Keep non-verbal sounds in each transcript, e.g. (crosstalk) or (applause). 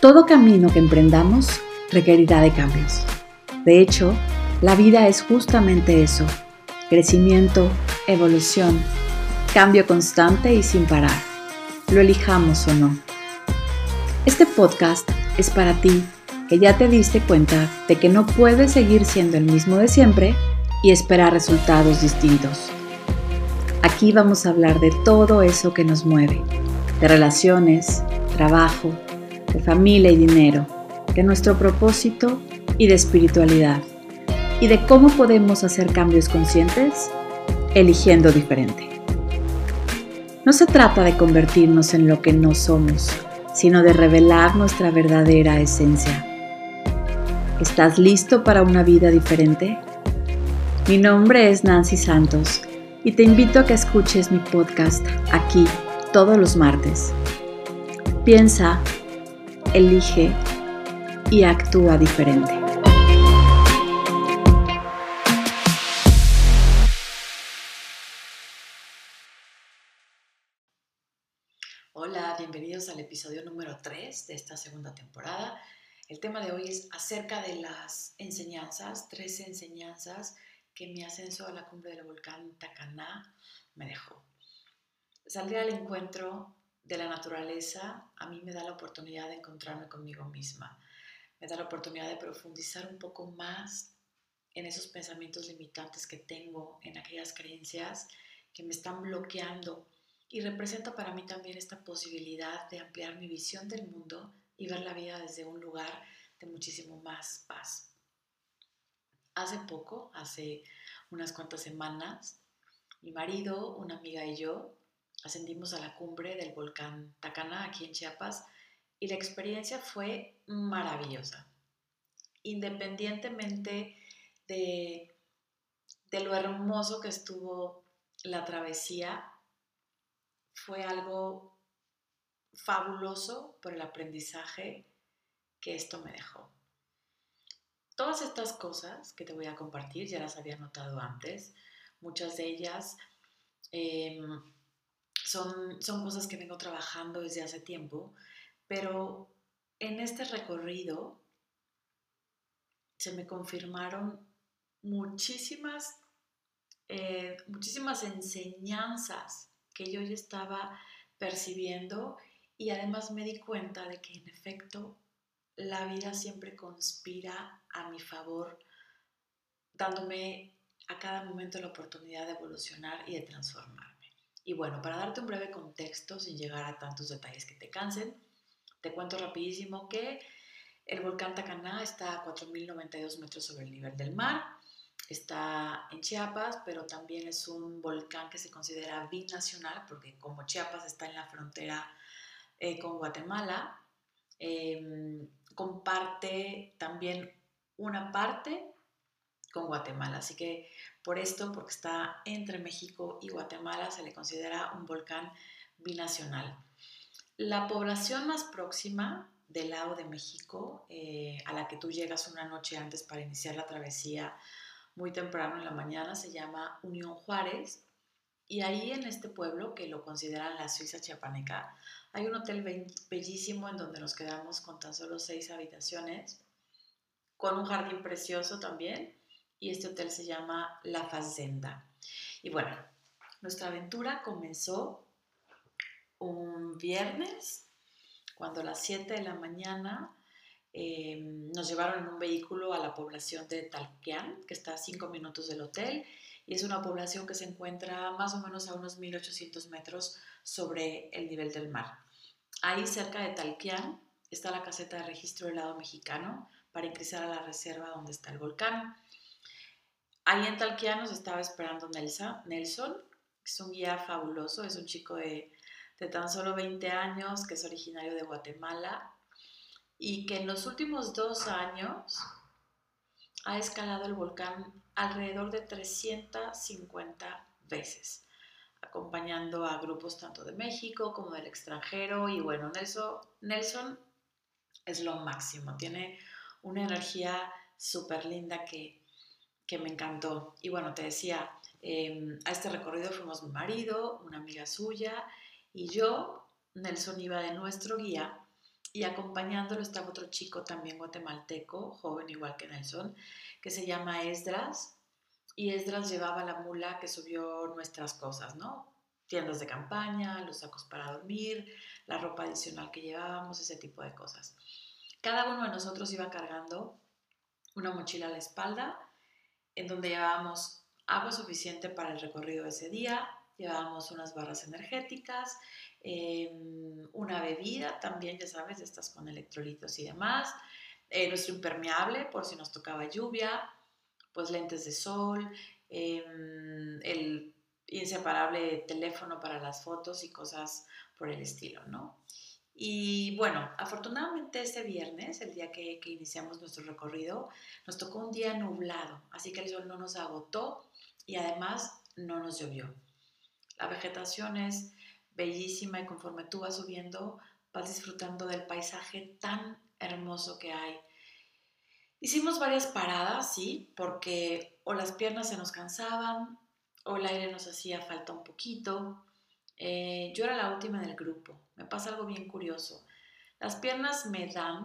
Todo camino que emprendamos requerirá de cambios. De hecho, la vida es justamente eso, crecimiento, evolución, cambio constante y sin parar, lo elijamos o no. Este podcast es para ti que ya te diste cuenta de que no puedes seguir siendo el mismo de siempre y esperar resultados distintos. Aquí vamos a hablar de todo eso que nos mueve, de relaciones, trabajo, de familia y dinero, de nuestro propósito y de espiritualidad, y de cómo podemos hacer cambios conscientes eligiendo diferente. No se trata de convertirnos en lo que no somos, sino de revelar nuestra verdadera esencia. ¿Estás listo para una vida diferente? Mi nombre es Nancy Santos y te invito a que escuches mi podcast aquí todos los martes. Piensa elige y actúa diferente. Hola, bienvenidos al episodio número 3 de esta segunda temporada. El tema de hoy es acerca de las enseñanzas, tres enseñanzas que mi ascenso a la cumbre del volcán Tacaná me dejó. Salir al encuentro de la naturaleza a mí me da la oportunidad de encontrarme conmigo misma, me da la oportunidad de profundizar un poco más en esos pensamientos limitantes que tengo, en aquellas creencias que me están bloqueando y representa para mí también esta posibilidad de ampliar mi visión del mundo y ver la vida desde un lugar de muchísimo más paz. Hace poco, hace unas cuantas semanas, mi marido, una amiga y yo ascendimos a la cumbre del volcán Tacana, aquí en Chiapas, y la experiencia fue maravillosa. Independientemente de, lo hermoso que estuvo la travesía, fue algo fabuloso por el aprendizaje que esto me dejó. Todas estas cosas que te voy a compartir ya las había notado antes, muchas de ellas em, son, cosas que vengo trabajando desde hace tiempo, pero en este recorrido se me confirmaron muchísimas, eh, muchísimas enseñanzas que yo ya estaba percibiendo y además me di cuenta de que en efecto la vida siempre conspira a mi favor, dándome a cada momento la oportunidad de evolucionar y de transformar. Y bueno, para darte un breve contexto, sin llegar a tantos detalles que te cansen, te cuento rapidísimo que el volcán Tacaná está a 4.092 metros sobre el nivel del mar. Está en Chiapas, pero también es un volcán que se considera binacional, porque como Chiapas está en la frontera eh, con Guatemala, em, comparte también una parte con Guatemala. Así que por esto, porque está entre México y Guatemala, se le considera un volcán binacional. La población más próxima del lado de México, eh, a la que tú llegas una noche antes para iniciar la travesía muy temprano en la mañana, se llama Unión Juárez. Y ahí en este pueblo, que lo consideran la Suiza chiapaneca, hay un hotel bellísimo en donde nos quedamos con tan solo seis habitaciones, con un jardín precioso también y este hotel se llama La Fazenda. Y bueno, nuestra aventura comenzó un viernes, cuando a las 7 de la mañana em, nos llevaron en un vehículo a la población de Talquián, que está a 5 minutos del hotel, y es una población que se encuentra más o menos a unos 1800 metros sobre el nivel del mar. Ahí cerca de Talquián está la caseta de registro del lado mexicano para ingresar a la reserva donde está el volcán. Ahí en Talquia nos estaba esperando Nelson, que es un guía fabuloso, es un chico de, tan solo 20 años, que es originario de Guatemala y que en los últimos dos años ha escalado el volcán alrededor de 350 veces, acompañando a grupos tanto de México como del extranjero. Y bueno, Nelson, Nelson es lo máximo, tiene una energía súper linda que, que me encantó. Y bueno, te decía, em, a este recorrido fuimos mi marido, una amiga suya y yo. Nelson iba de nuestro guía y acompañándolo estaba otro chico también guatemalteco, joven igual que Nelson, que se llama Esdras. Y Esdras llevaba la mula que subió nuestras cosas, ¿no? Tiendas de campaña, los sacos para dormir, la ropa adicional que llevábamos, ese tipo de cosas. Cada uno de nosotros iba cargando una mochila a la espalda en donde llevábamos agua suficiente para el recorrido de ese día, llevábamos unas barras energéticas, em, una bebida también, ya sabes, estas con electrolitos y demás, eh, nuestro impermeable por si nos tocaba lluvia, pues lentes de sol, em, el inseparable teléfono para las fotos y cosas por el estilo, ¿no? Y bueno, afortunadamente ese viernes, el día que, que, iniciamos nuestro recorrido, nos tocó un día nublado, así que el sol no nos agotó y además no nos llovió. La vegetación es bellísima y conforme tú vas subiendo, vas disfrutando del paisaje tan hermoso que hay. Hicimos varias paradas, sí, porque o las piernas se nos cansaban, o el aire nos hacía falta un poquito, eh, yo era la última del grupo. Me pasa algo bien curioso. Las piernas me dan,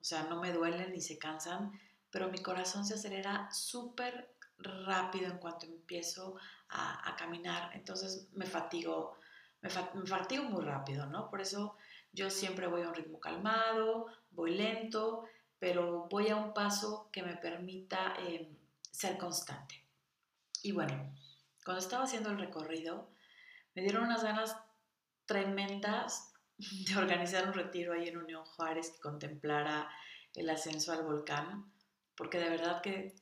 o sea, no me duelen ni se cansan, pero mi corazón se acelera súper rápido en cuanto empiezo a, caminar. Entonces me fatigo, me, fatigo muy rápido, ¿no? Por eso yo siempre voy a un ritmo calmado, voy lento, pero voy a un paso que me permita eh, ser constante. Y bueno, cuando estaba haciendo el recorrido, me dieron unas ganas tremendas de organizar un retiro ahí en Unión Juárez que contemplara el ascenso al volcán, porque de verdad que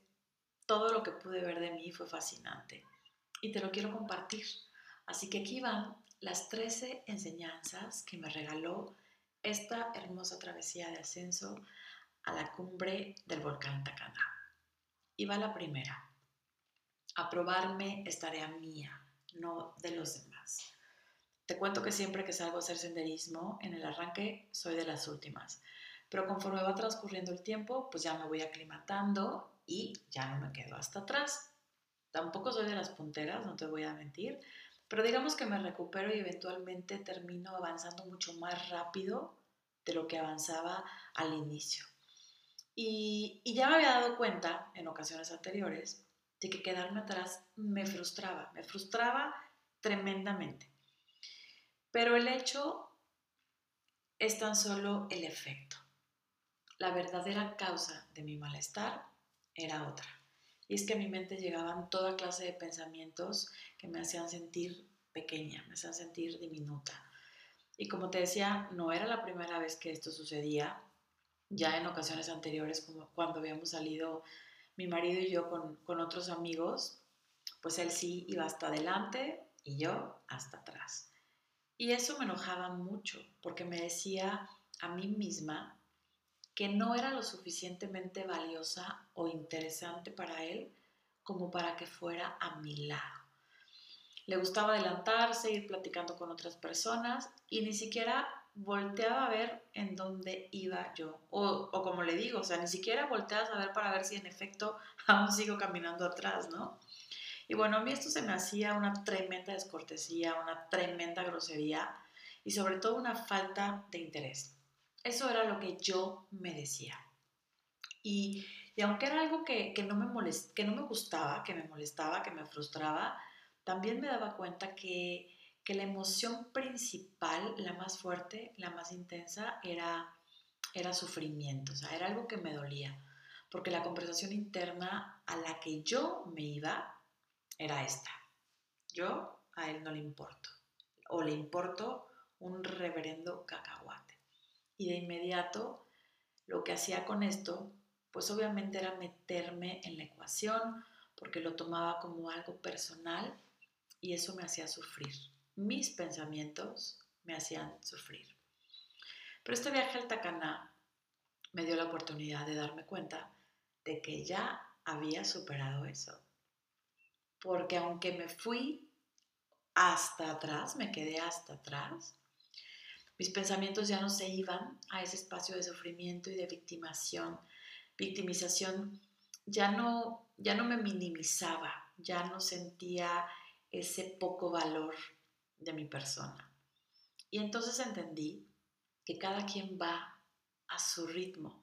todo lo que pude ver de mí fue fascinante y te lo quiero compartir. Así que aquí van las 13 enseñanzas que me regaló esta hermosa travesía de ascenso a la cumbre del volcán Tacaná. Y va la primera. Aprobarme es tarea mía, no de los demás. Te cuento que siempre que salgo a hacer senderismo, en el arranque soy de las últimas, pero conforme va transcurriendo el tiempo, pues ya me voy aclimatando y ya no me quedo hasta atrás. Tampoco soy de las punteras, no te voy a mentir, pero digamos que me recupero y eventualmente termino avanzando mucho más rápido de lo que avanzaba al inicio. Y, ya me había dado cuenta en ocasiones anteriores de que quedarme atrás me frustraba, me frustraba tremendamente. Pero el hecho es tan solo el efecto. La verdadera causa de mi malestar era otra. Y es que a mi mente llegaban toda clase de pensamientos que me hacían sentir pequeña, me hacían sentir diminuta. Y como te decía, no era la primera vez que esto sucedía. Ya en ocasiones anteriores, como cuando habíamos salido mi marido y yo con, otros amigos, pues él sí iba hasta adelante y yo hasta atrás. Y eso me enojaba mucho porque me decía a mí misma que no era lo suficientemente valiosa o interesante para él como para que fuera a mi lado. Le gustaba adelantarse, ir platicando con otras personas y ni siquiera volteaba a ver en dónde iba yo. O, como le digo, o sea, ni siquiera volteas a ver para ver si en efecto (laughs) aún sigo caminando atrás, ¿no? Y bueno, a mí esto se me hacía una tremenda descortesía, una tremenda grosería y sobre todo una falta de interés. Eso era lo que yo me decía. Y, aunque era algo que, no me molest, que no me gustaba, que me molestaba, que me frustraba, también me daba cuenta que que la emoción principal, la más fuerte, la más intensa, era, era sufrimiento, o sea, era algo que me dolía, porque la conversación interna a la que yo me iba era esta. Yo a él no le importo, o le importo un reverendo cacahuate. Y de inmediato lo que hacía con esto, pues obviamente era meterme en la ecuación, porque lo tomaba como algo personal y eso me hacía sufrir mis pensamientos me hacían sufrir. Pero este viaje al Tacaná me dio la oportunidad de darme cuenta de que ya había superado eso. Porque aunque me fui hasta atrás, me quedé hasta atrás, mis pensamientos ya no se iban a ese espacio de sufrimiento y de victimación, victimización, ya no, ya no me minimizaba, ya no sentía ese poco valor de mi persona. Y entonces entendí que cada quien va a su ritmo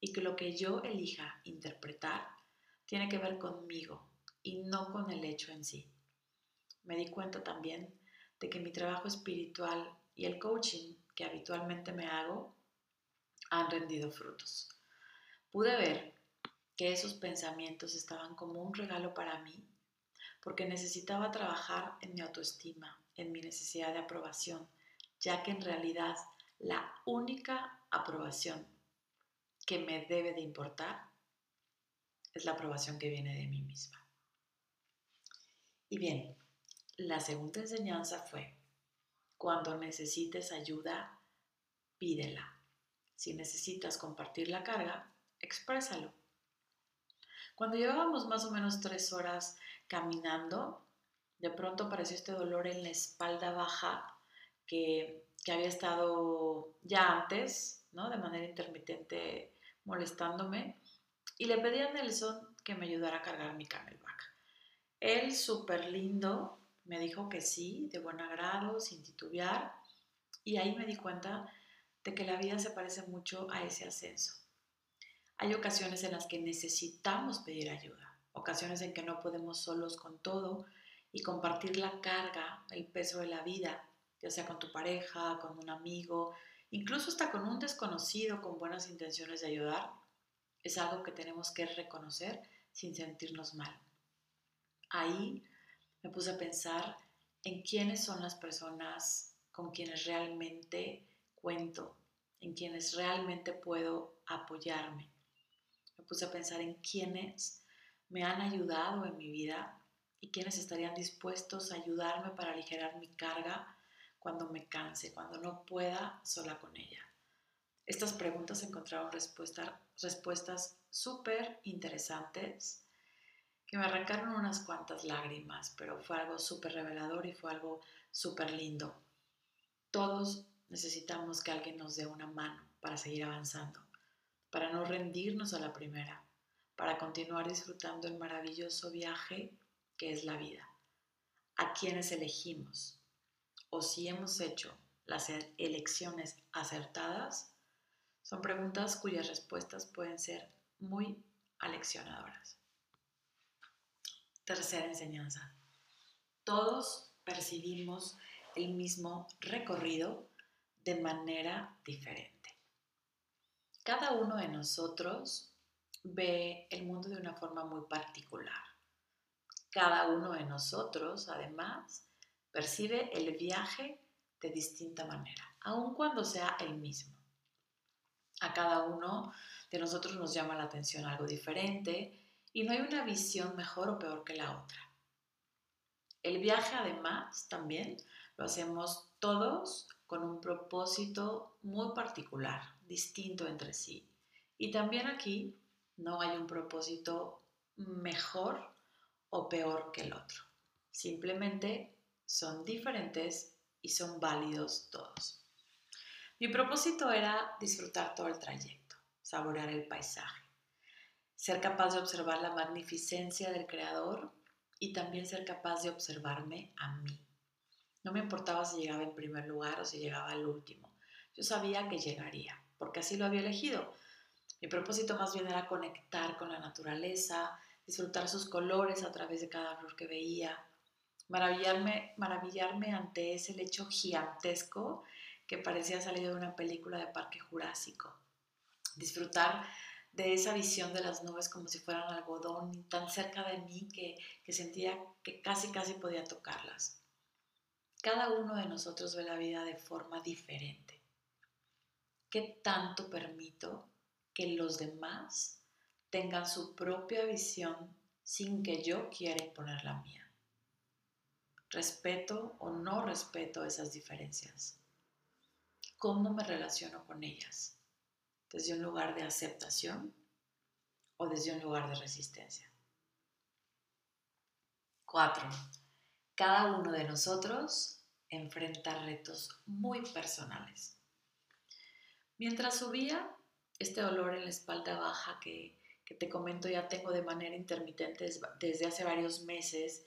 y que lo que yo elija interpretar tiene que ver conmigo y no con el hecho en sí. Me di cuenta también de que mi trabajo espiritual y el coaching que habitualmente me hago han rendido frutos. Pude ver que esos pensamientos estaban como un regalo para mí porque necesitaba trabajar en mi autoestima, en mi necesidad de aprobación, ya que en realidad la única aprobación que me debe de importar es la aprobación que viene de mí misma. Y bien, la segunda enseñanza fue, cuando necesites ayuda, pídela. Si necesitas compartir la carga, exprésalo. Cuando llevábamos más o menos tres horas caminando, de pronto apareció este dolor en la espalda baja que, había estado ya antes, ¿no? De manera intermitente molestándome. Y le pedí a Nelson que me ayudara a cargar mi camelback. Él, súper lindo, me dijo que sí, de buen agrado, sin titubear. Y ahí me di cuenta de que la vida se parece mucho a ese ascenso. Hay ocasiones en las que necesitamos pedir ayuda, ocasiones en que no podemos solos con todo y compartir la carga, el peso de la vida, ya sea con tu pareja, con un amigo, incluso hasta con un desconocido con buenas intenciones de ayudar, es algo que tenemos que reconocer sin sentirnos mal. Ahí me puse a pensar en quiénes son las personas con quienes realmente cuento, en quienes realmente puedo apoyarme. Me puse a pensar en quiénes me han ayudado en mi vida y quiénes estarían dispuestos a ayudarme para aligerar mi carga cuando me canse, cuando no pueda sola con ella. Estas preguntas encontraron respuestas súper interesantes que me arrancaron unas cuantas lágrimas, pero fue algo súper revelador y fue algo súper lindo. Todos necesitamos que alguien nos dé una mano para seguir avanzando, para no rendirnos a la primera, para continuar disfrutando el maravilloso viaje que es la vida, a quienes elegimos o si hemos hecho las e-, elecciones acertadas, son preguntas cuyas respuestas pueden ser muy aleccionadoras. Tercera enseñanza. Todos percibimos el mismo recorrido de manera diferente. Cada uno de nosotros ve el mundo de una forma muy particular. Cada uno de nosotros, además, percibe el viaje de distinta manera, aun cuando sea el mismo. A cada uno de nosotros nos llama la atención algo diferente y no hay una visión mejor o peor que la otra. El viaje además también lo hacemos todos con un propósito muy particular, distinto entre sí. Y también aquí no hay un propósito mejor o peor que el otro. Simplemente son diferentes y son válidos todos. Mi propósito era disfrutar todo el trayecto, saborear el paisaje, ser capaz de observar la magnificencia del Creador y también ser capaz de observarme a mí. No me importaba si llegaba en primer lugar o si llegaba al último. Yo sabía que llegaría, porque así lo había elegido. Mi propósito más bien era conectar con la naturaleza, disfrutar sus colores a través de cada flor que veía, maravillarme, maravillarme ante ese lecho gigantesco que parecía salido de una película de Parque Jurásico, disfrutar de esa visión de las nubes como si fueran algodón tan cerca de mí que, que sentía que casi casi podía tocarlas. Cada uno de nosotros ve la vida de forma diferente. ¿Qué tanto permito que los demás tengan su propia visión sin que yo quiera imponer la mía. Respeto o no respeto esas diferencias. ¿Cómo me relaciono con ellas? ¿Desde un lugar de aceptación o desde un lugar de resistencia? Cuatro. Cada uno de nosotros enfrenta retos muy personales. Mientras subía, este dolor en la espalda baja que que te comento ya tengo de manera intermitente desde hace varios meses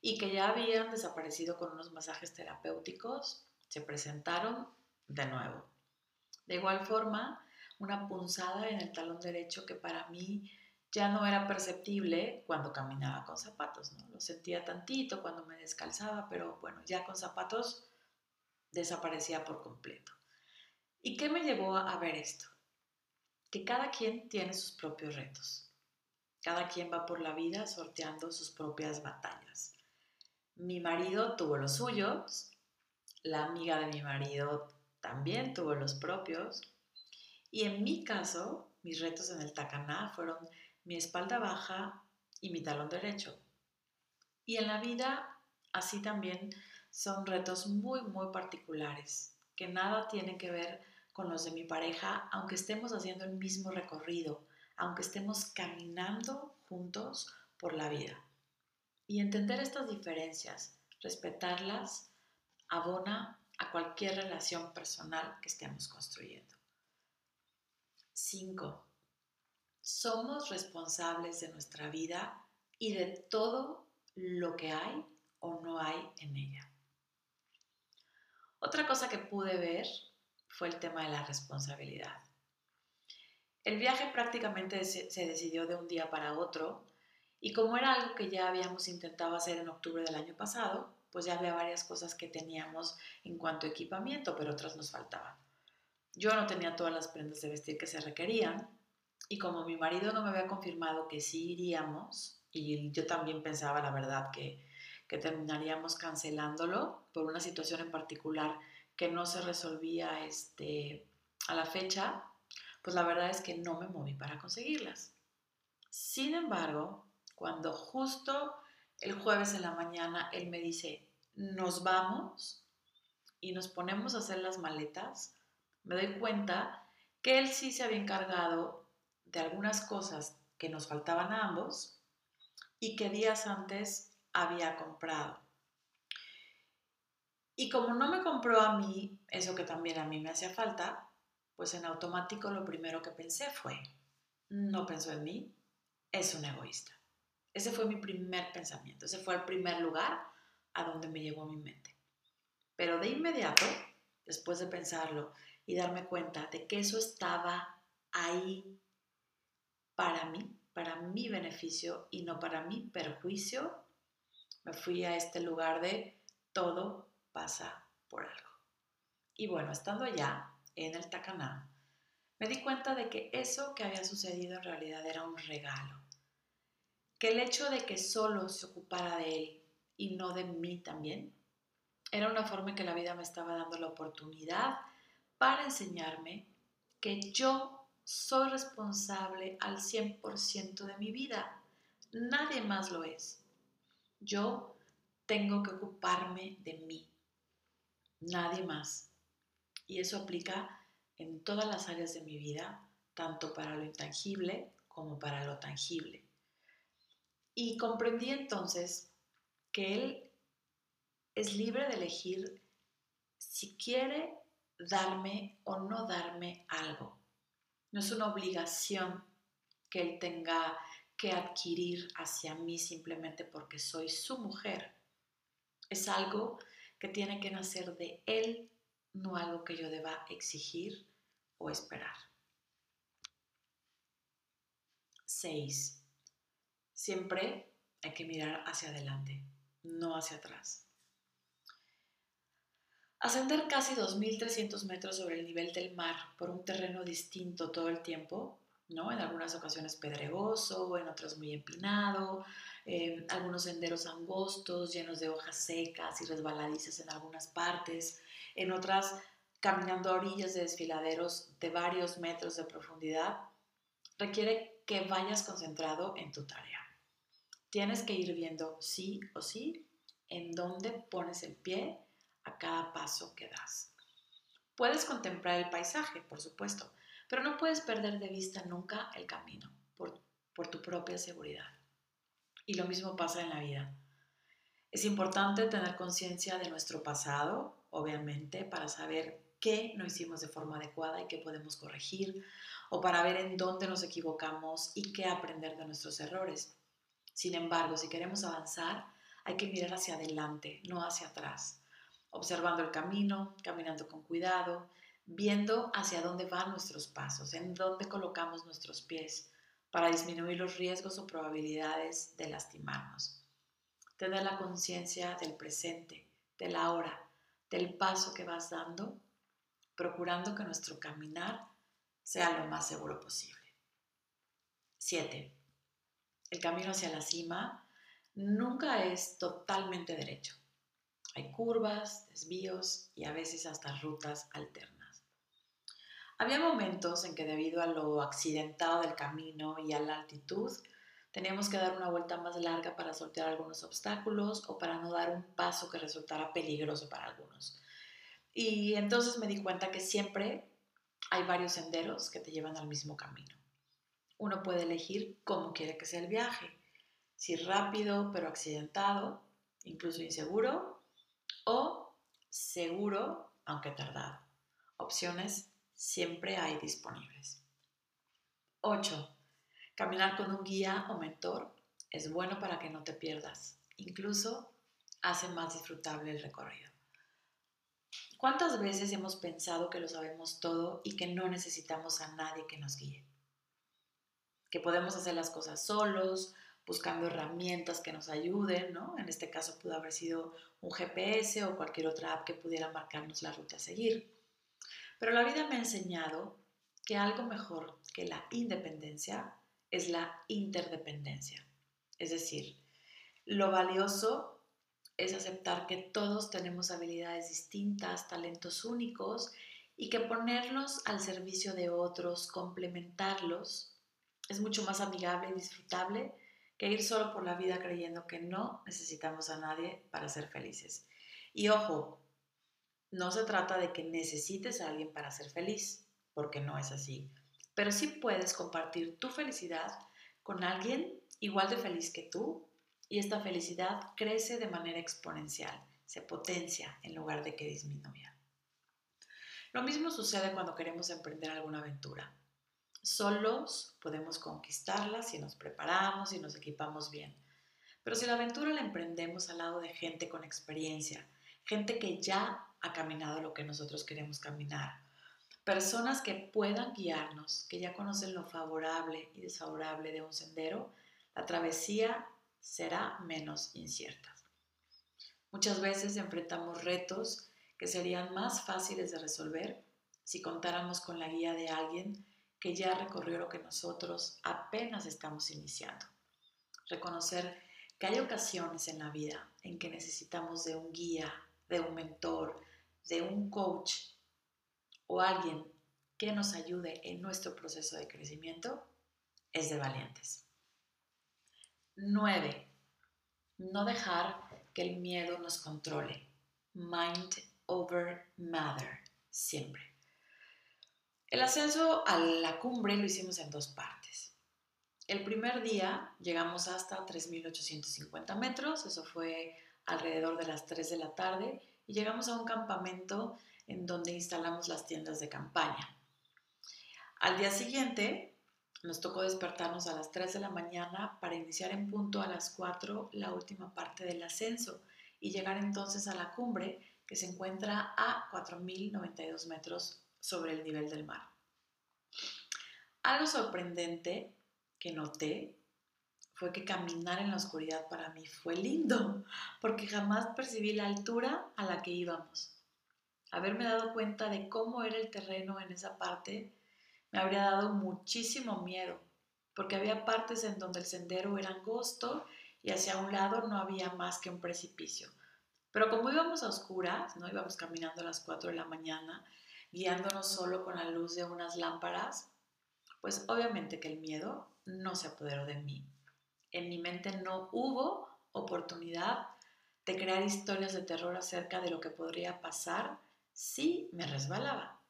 y que ya habían desaparecido con unos masajes terapéuticos, se presentaron de nuevo. De igual forma, una punzada en el talón derecho que para mí ya no era perceptible cuando caminaba con zapatos, ¿no? Lo sentía tantito cuando me descalzaba, pero bueno, ya con zapatos desaparecía por completo. ¿Y qué me llevó a ver esto? Que cada quien tiene sus propios retos. Cada quien va por la vida sorteando sus propias batallas. Mi marido tuvo los suyos, la amiga de mi marido también tuvo los propios, y en mi caso, mis retos en el tacaná fueron mi espalda baja y mi talón derecho. Y en la vida, así también, son retos muy, muy particulares, que nada tienen que ver con los de mi pareja, aunque estemos haciendo el mismo recorrido, aunque estemos caminando juntos por la vida. Y entender estas diferencias, respetarlas, abona a cualquier relación personal que estemos construyendo. 5. Somos responsables de nuestra vida y de todo lo que hay o no hay en ella. Otra cosa que pude ver fue el tema de la responsabilidad. El viaje prácticamente se decidió de un día para otro y como era algo que ya habíamos intentado hacer en octubre del año pasado, pues ya había varias cosas que teníamos en cuanto a equipamiento, pero otras nos faltaban. Yo no tenía todas las prendas de vestir que se requerían y como mi marido no me había confirmado que sí iríamos, y yo también pensaba la verdad que, que terminaríamos cancelándolo por una situación en particular que no se resolvía este, a la fecha, pues la verdad es que no me moví para conseguirlas. Sin embargo, cuando justo el jueves en la mañana él me dice, nos vamos y nos ponemos a hacer las maletas, me doy cuenta que él sí se había encargado de algunas cosas que nos faltaban a ambos y que días antes había comprado. Y como no me compró a mí eso que también a mí me hacía falta, pues en automático lo primero que pensé fue, no pensó en mí, es un egoísta. Ese fue mi primer pensamiento, ese fue el primer lugar a donde me llegó mi mente. Pero de inmediato, después de pensarlo y darme cuenta de que eso estaba ahí para mí, para mi beneficio y no para mi perjuicio, me fui a este lugar de todo pasa por algo. Y bueno, estando allá, en el Tacaná, me di cuenta de que eso que había sucedido en realidad era un regalo. Que el hecho de que solo se ocupara de él y no de mí también, era una forma en que la vida me estaba dando la oportunidad para enseñarme que yo soy responsable al 100% de mi vida. Nadie más lo es. Yo tengo que ocuparme de mí. Nadie más. Y eso aplica en todas las áreas de mi vida, tanto para lo intangible como para lo tangible. Y comprendí entonces que Él es libre de elegir si quiere darme o no darme algo. No es una obligación que Él tenga que adquirir hacia mí simplemente porque soy su mujer. Es algo que tiene que nacer de Él, no algo que yo deba exigir o esperar. 6. Siempre hay que mirar hacia adelante no hacia atrás. Ascender casi 2.300 metros sobre el nivel del mar por un terreno distinto todo el tiempo, ¿no? En algunas ocasiones pedregoso, en otras muy empinado, algunos senderos angostos, llenos de hojas secas y resbaladizas en algunas partes, en otras caminando a orillas de desfiladeros de varios metros de profundidad, requiere que vayas concentrado en tu tarea. Tienes que ir viendo sí o sí en dónde pones el pie a cada paso que das. Puedes contemplar el paisaje, por supuesto, pero no puedes perder de vista nunca el camino por, tu propia seguridad. Y lo mismo pasa en la vida. Es importante tener conciencia de nuestro pasado, obviamente, para saber qué no hicimos de forma adecuada y qué podemos corregir, o para ver en dónde nos equivocamos y qué aprender de nuestros errores. Sin embargo, si queremos avanzar, hay que mirar hacia adelante, no hacia atrás, observando el camino, caminando con cuidado, viendo hacia dónde van nuestros pasos, en dónde colocamos nuestros pies para disminuir los riesgos o probabilidades de lastimarnos. Tener la conciencia del presente, de la hora, del paso que vas dando, procurando que nuestro caminar sea lo más seguro posible. 7. El camino hacia la cima nunca es totalmente derecho. Hay curvas, desvíos y a veces hasta rutas alternas. Había momentos en que debido a lo accidentado del camino y a la altitud, teníamos que dar una vuelta más larga para sortear algunos obstáculos o para no dar un paso que resultara peligroso para algunos. Y entonces me di cuenta que siempre hay varios senderos que te llevan al mismo camino. Uno puede elegir cómo quiere que sea el viaje, si rápido pero accidentado, incluso inseguro, o seguro aunque tardado. Opciones siempre hay disponibles. 8. Caminar con un guía o mentor es bueno para que no te pierdas. Incluso hace más disfrutable el recorrido. ¿Cuántas veces hemos pensado que lo sabemos todo y que no necesitamos a nadie que nos guíe? Que podemos hacer las cosas solos, buscando herramientas que nos ayuden, ¿no? En este caso pudo haber sido un GPS o cualquier otra app que pudiera marcarnos la ruta a seguir. Pero la vida me ha enseñado que algo mejor que la independencia es la interdependencia. Es decir, lo valioso es aceptar que todos tenemos habilidades distintas, talentos únicos y que ponerlos al servicio de otros, complementarlos, es mucho más amigable y disfrutable que ir solo por la vida creyendo que no necesitamos a nadie para ser felices. Y ojo, no se trata de que necesites a alguien para ser feliz, porque no es así pero sí puedes compartir tu felicidad con alguien igual de feliz que tú y esta felicidad crece de manera exponencial, se potencia en lugar de que disminuya. Lo mismo sucede cuando queremos emprender alguna aventura. Solos podemos conquistarla si nos preparamos y nos equipamos bien. Pero si la aventura la emprendemos al lado de gente con experiencia, gente que ya ha caminado lo que nosotros queremos caminar, personas que puedan guiarnos, que ya conocen lo favorable y desfavorable de un sendero, la travesía será menos incierta. Muchas veces enfrentamos retos que serían más fáciles de resolver si contáramos con la guía de alguien que ya recorrió lo que nosotros apenas estamos iniciando. Reconocer que hay ocasiones en la vida en que necesitamos de un guía, de un mentor, de un coach o alguien que nos ayude en nuestro proceso de crecimiento es de valientes. 9. No dejar que el miedo nos controle. Mind over matter, siempre. El ascenso a la cumbre lo hicimos en dos partes. El primer día llegamos hasta 3.850 metros, eso fue alrededor de las 3 de la tarde, y llegamos a un campamento en donde instalamos las tiendas de campaña. Al día siguiente nos tocó despertarnos a las 3 de la mañana para iniciar en punto a las 4 la última parte del ascenso y llegar entonces a la cumbre que se encuentra a 4.092 metros sobre el nivel del mar. Algo sorprendente que noté fue que caminar en la oscuridad para mí fue lindo, porque jamás percibí la altura a la que íbamos haberme dado cuenta de cómo era el terreno en esa parte me habría dado muchísimo miedo, porque había partes en donde el sendero era angosto y hacia un lado no había más que un precipicio. Pero como íbamos a oscuras, no íbamos caminando a las 4 de la mañana, guiándonos solo con la luz de unas lámparas, pues obviamente que el miedo no se apoderó de mí. En mi mente no hubo oportunidad de crear historias de terror acerca de lo que podría pasar sí me resbalaba.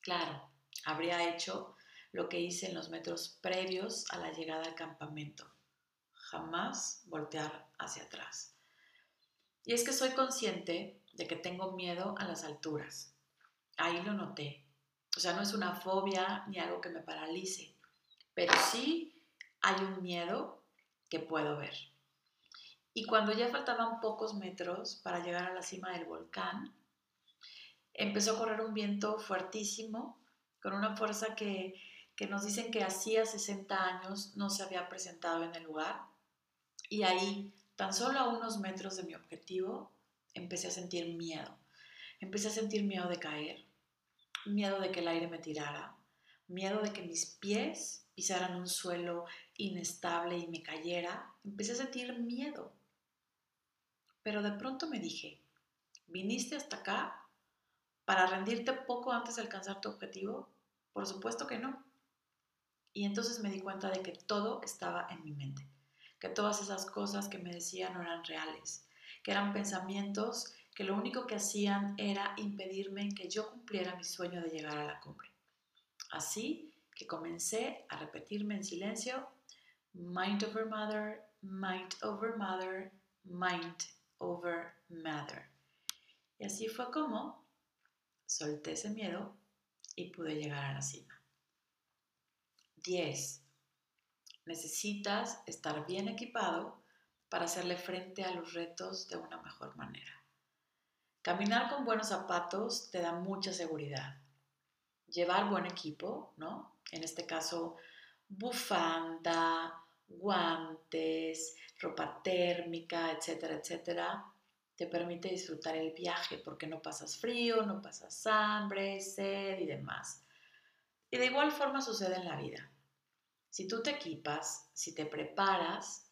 Claro, habría hecho lo que hice en los metros previos a la llegada al campamento. Jamás voltear hacia atrás. Y es que soy consciente de que tengo miedo a las alturas. Ahí lo noté. O sea, no es una fobia ni algo que me paralice, pero sí hay un miedo que puedo ver. Y cuando ya faltaban pocos metros para llegar a la cima del volcán, empezó a correr un viento fuertísimo, con una fuerza que, que nos dicen que hacía 60 años no se había presentado en el lugar. Y ahí, tan solo a unos metros de mi objetivo, empecé a sentir miedo. Empecé a sentir miedo de caer, miedo de que el aire me tirara, miedo de que mis pies pisaran un suelo inestable y me cayera. Empecé a sentir miedo. Pero de pronto me dije, ¿viniste hasta acá para rendirte poco antes de alcanzar tu objetivo? Por supuesto que no. Y entonces me di cuenta de que todo estaba en mi mente, que todas esas cosas que me decían no eran reales, que eran pensamientos que lo único que hacían era impedirme que yo cumpliera mi sueño de llegar a la cumbre. Así que comencé a repetirme en silencio, mind over mother, mind over mother, mind over matter. Y así fue como solté ese miedo y pude llegar a la cima. 10. Necesitas estar bien equipado para hacerle frente a los retos de una mejor manera. Caminar con buenos zapatos te da mucha seguridad. Llevar buen equipo, ¿no? En este caso, bufanda, guantes, ropa térmica, etcétera, etcétera, te permite disfrutar el viaje porque no pasas frío, no pasas hambre, sed y demás. Y de igual forma sucede en la vida. Si tú te equipas, si te preparas,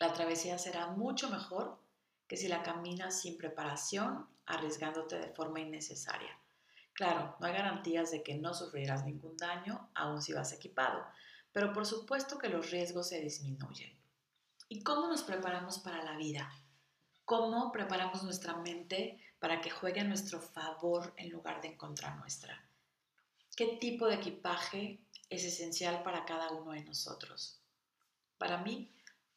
la travesía será mucho mejor que si la caminas sin preparación, arriesgándote de forma innecesaria. Claro, no hay garantías de que no sufrirás ningún daño, aun si vas equipado, pero por supuesto que los riesgos se disminuyen. ¿Y cómo nos preparamos para la vida? ¿Cómo preparamos nuestra mente para que juegue a nuestro favor en lugar de en contra nuestra? ¿Qué tipo de equipaje es esencial para cada uno de nosotros. Para mí,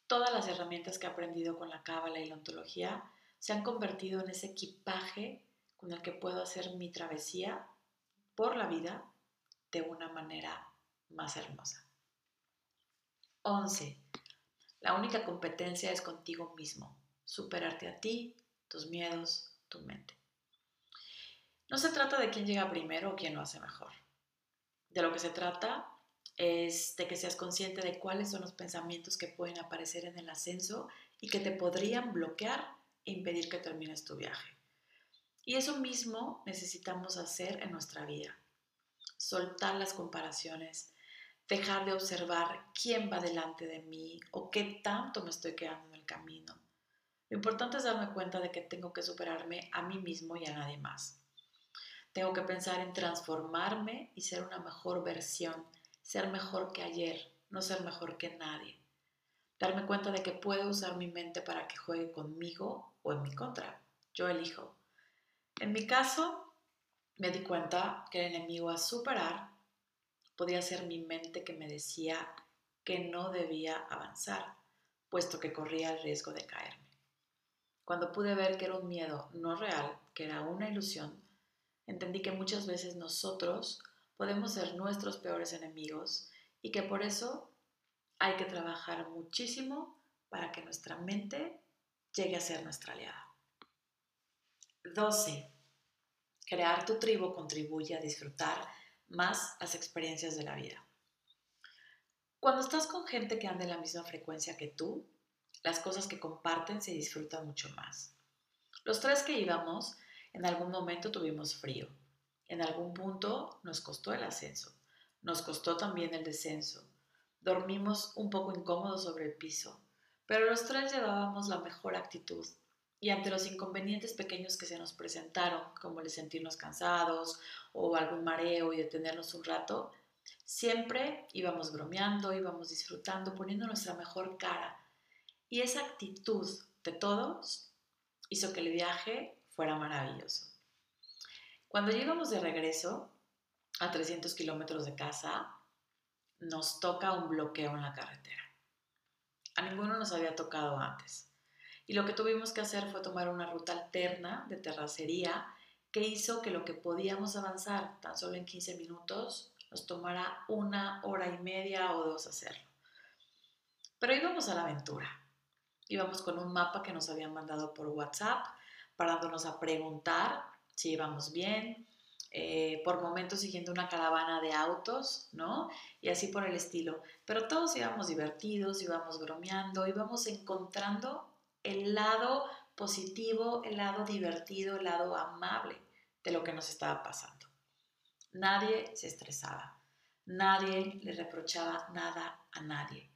todas las herramientas que he aprendido con la cábala y la ontología se han convertido en ese equipaje con el que puedo hacer mi travesía por la vida de una manera más hermosa. 11. La única competencia es contigo mismo, superarte a ti, tus miedos, tu mente. No se trata de quién llega primero o quién lo hace mejor. De lo que se trata es de que seas consciente de cuáles son los pensamientos que pueden aparecer en el ascenso y que te podrían bloquear impedir que termines tu viaje. Y eso mismo necesitamos hacer en nuestra vida. Soltar las comparaciones, dejar de observar quién va delante de mí o qué tanto me estoy quedando en el camino. Lo importante es darme cuenta de que tengo que superarme a mí mismo y a nadie más. Tengo que pensar en transformarme y ser una mejor versión, ser mejor que ayer, no ser mejor que nadie. Darme cuenta de que puedo usar mi mente para que juegue conmigo o en mi contra. Yo elijo. En mi caso, me di cuenta que el enemigo a superar podía ser mi mente que me decía que no debía avanzar, puesto que corría el riesgo de caerme. Cuando pude ver que era un miedo no real, que era una ilusión, entendí que muchas veces nosotros podemos ser nuestros peores enemigos y que por eso hay que trabajar muchísimo para que nuestra mente llegue a ser nuestra aliada. 12. Crear tu tribu contribuye a disfrutar más las experiencias de la vida. Cuando estás con gente que anda en la misma frecuencia que tú, las cosas que comparten se disfrutan mucho más. Los tres que íbamos en algún momento tuvimos frío. En algún punto nos costó el ascenso. Nos costó también el descenso. Dormimos un poco incómodos sobre el piso, pero los tres llevábamos la mejor actitud y ante los inconvenientes pequeños que se nos presentaron, como el sentirnos cansados o algún mareo y detenernos un rato, siempre íbamos bromeando, íbamos disfrutando, poniendo nuestra mejor cara. Y esa actitud de todos hizo que el viaje fuera maravilloso. Cuando llegamos de regreso a 300 kilómetros de casa, nos toca un bloqueo en la carretera. A ninguno nos había tocado antes. Y lo que tuvimos que hacer fue tomar una ruta alterna de terracería que hizo que lo que podíamos avanzar tan solo en 15 minutos nos tomara una hora y media o dos hacerlo. Pero íbamos a la aventura. Íbamos con un mapa que nos habían mandado por WhatsApp parándonos a preguntar sí íbamos bien, eh, por momentos siguiendo una caravana de autos, ¿no? Y así por el estilo. Pero todos íbamos divertidos, íbamos bromeando, íbamos encontrando el lado positivo, el lado divertido, el lado amable de lo que nos estaba pasando. Nadie se estresaba, nadie le reprochaba nada a nadie.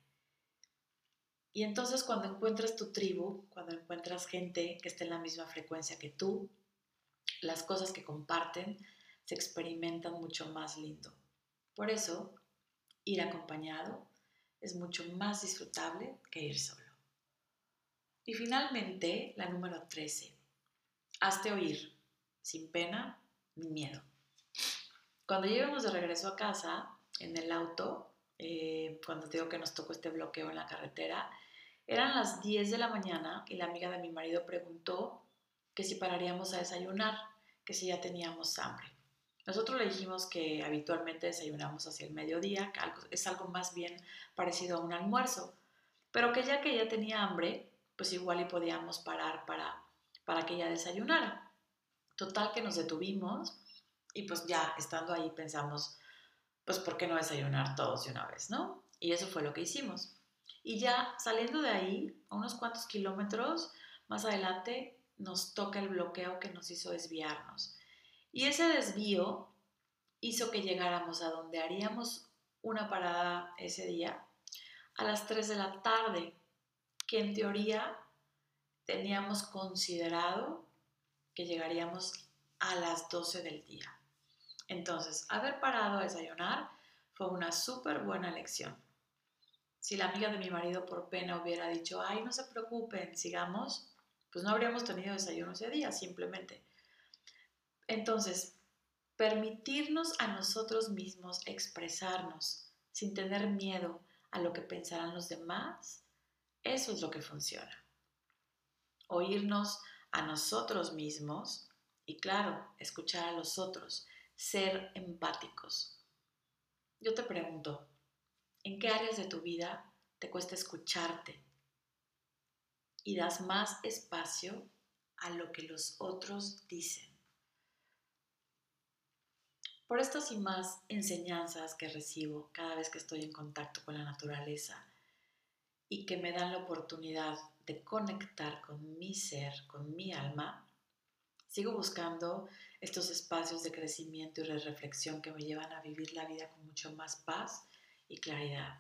Y entonces cuando encuentras tu tribu, cuando encuentras gente que esté en la misma frecuencia que tú, las cosas que comparten se experimentan mucho más lindo. Por eso, ir acompañado es mucho más disfrutable que ir solo. Y finalmente, la número 13. Hazte oír, sin pena ni miedo. Cuando llegamos de regreso a casa, en el auto, eh, cuando digo que nos tocó este bloqueo en la carretera, eran las 10 de la mañana y la amiga de mi marido preguntó que si pararíamos a desayunar, que si ya teníamos hambre. Nosotros le dijimos que habitualmente desayunamos hacia el mediodía, que es algo más bien parecido a un almuerzo, pero que ya que ella tenía hambre, pues igual y podíamos parar para, para que ella desayunara. Total que nos detuvimos y pues ya estando ahí pensamos, pues ¿por qué no desayunar todos de una vez, no? Y eso fue lo que hicimos. Y ya saliendo de ahí, a unos cuantos kilómetros más adelante, nos toca el bloqueo que nos hizo desviarnos. Y ese desvío hizo que llegáramos a donde haríamos una parada ese día a las 3 de la tarde, que en teoría teníamos considerado que llegaríamos a las 12 del día. Entonces, haber parado a desayunar fue una súper buena elección. Si la amiga de mi marido por pena hubiera dicho, ay, no se preocupen, sigamos, pues no habríamos tenido desayuno ese día, simplemente. Entonces, permitirnos a nosotros mismos expresarnos sin tener miedo a lo que pensarán los demás, eso es lo que funciona. Oírnos a nosotros mismos y claro, escuchar a los otros, ser empáticos. Yo te pregunto, ¿en qué áreas de tu vida te cuesta escucharte y das más espacio a lo que los otros dicen? Por estas y más enseñanzas que recibo cada vez que estoy en contacto con la naturaleza y que me dan la oportunidad de conectar con mi ser, con mi alma, sigo buscando estos espacios de crecimiento y de reflexión que me llevan a vivir la vida con mucho más paz y claridad.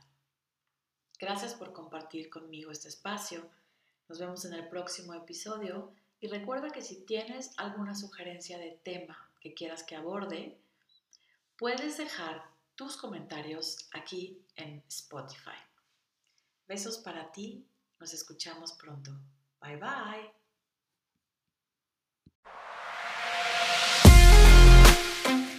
Gracias por compartir conmigo este espacio. Nos vemos en el próximo episodio y recuerda que si tienes alguna sugerencia de tema que quieras que aborde, puedes dejar tus comentarios aquí en Spotify. Besos para ti, nos escuchamos pronto. Bye bye.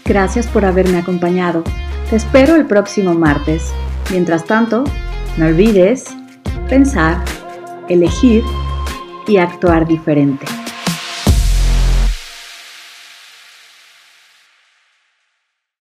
Gracias por haberme acompañado. Te espero el próximo martes. Mientras tanto, no olvides pensar, elegir y actuar diferente.